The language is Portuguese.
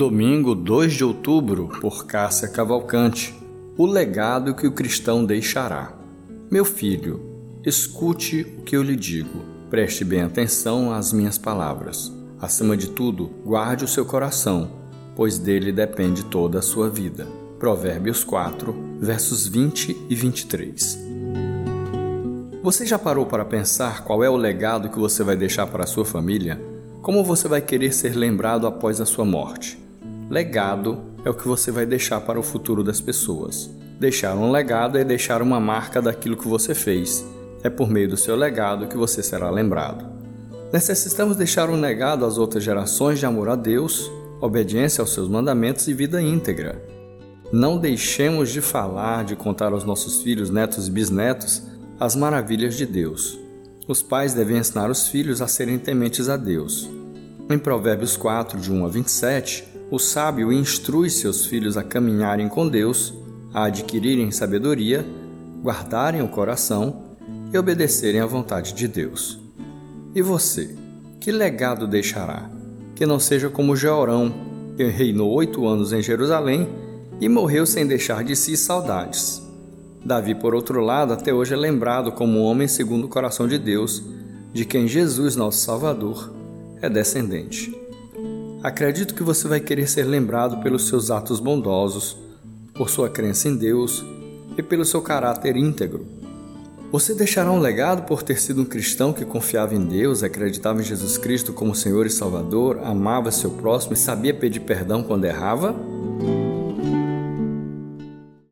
Domingo 2 de outubro, por Cássia Cavalcante. O legado que o cristão deixará. Meu filho, escute o que eu lhe digo. Preste bem atenção às minhas palavras. Acima de tudo, guarde o seu coração, pois dele depende toda a sua vida. Provérbios 4, versos 20 e 23. Você já parou para pensar qual é o legado que você vai deixar para a sua família? Como você vai querer ser lembrado após a sua morte? Legado é o que você vai deixar para o futuro das pessoas. Deixar um legado é deixar uma marca daquilo que você fez. É por meio do seu legado que você será lembrado. Necessitamos deixar um legado às outras gerações de amor a Deus, obediência aos seus mandamentos e vida íntegra. Não deixemos de falar, de contar aos nossos filhos, netos e bisnetos as maravilhas de Deus. Os pais devem ensinar os filhos a serem tementes a Deus. Em Provérbios 4, de 1 a 27, o sábio instrui seus filhos a caminharem com Deus, a adquirirem sabedoria, guardarem o coração e obedecerem à vontade de Deus. E você, que legado deixará? Que não seja como Jeorão, que reinou oito anos em Jerusalém e morreu sem deixar de si saudades. Davi, por outro lado, até hoje é lembrado como um homem segundo o coração de Deus, de quem Jesus, nosso Salvador, é descendente. Acredito que você vai querer ser lembrado pelos seus atos bondosos, por sua crença em Deus e pelo seu caráter íntegro. Você deixará um legado por ter sido um cristão que confiava em Deus, acreditava em Jesus Cristo como Senhor e Salvador, amava seu próximo e sabia pedir perdão quando errava?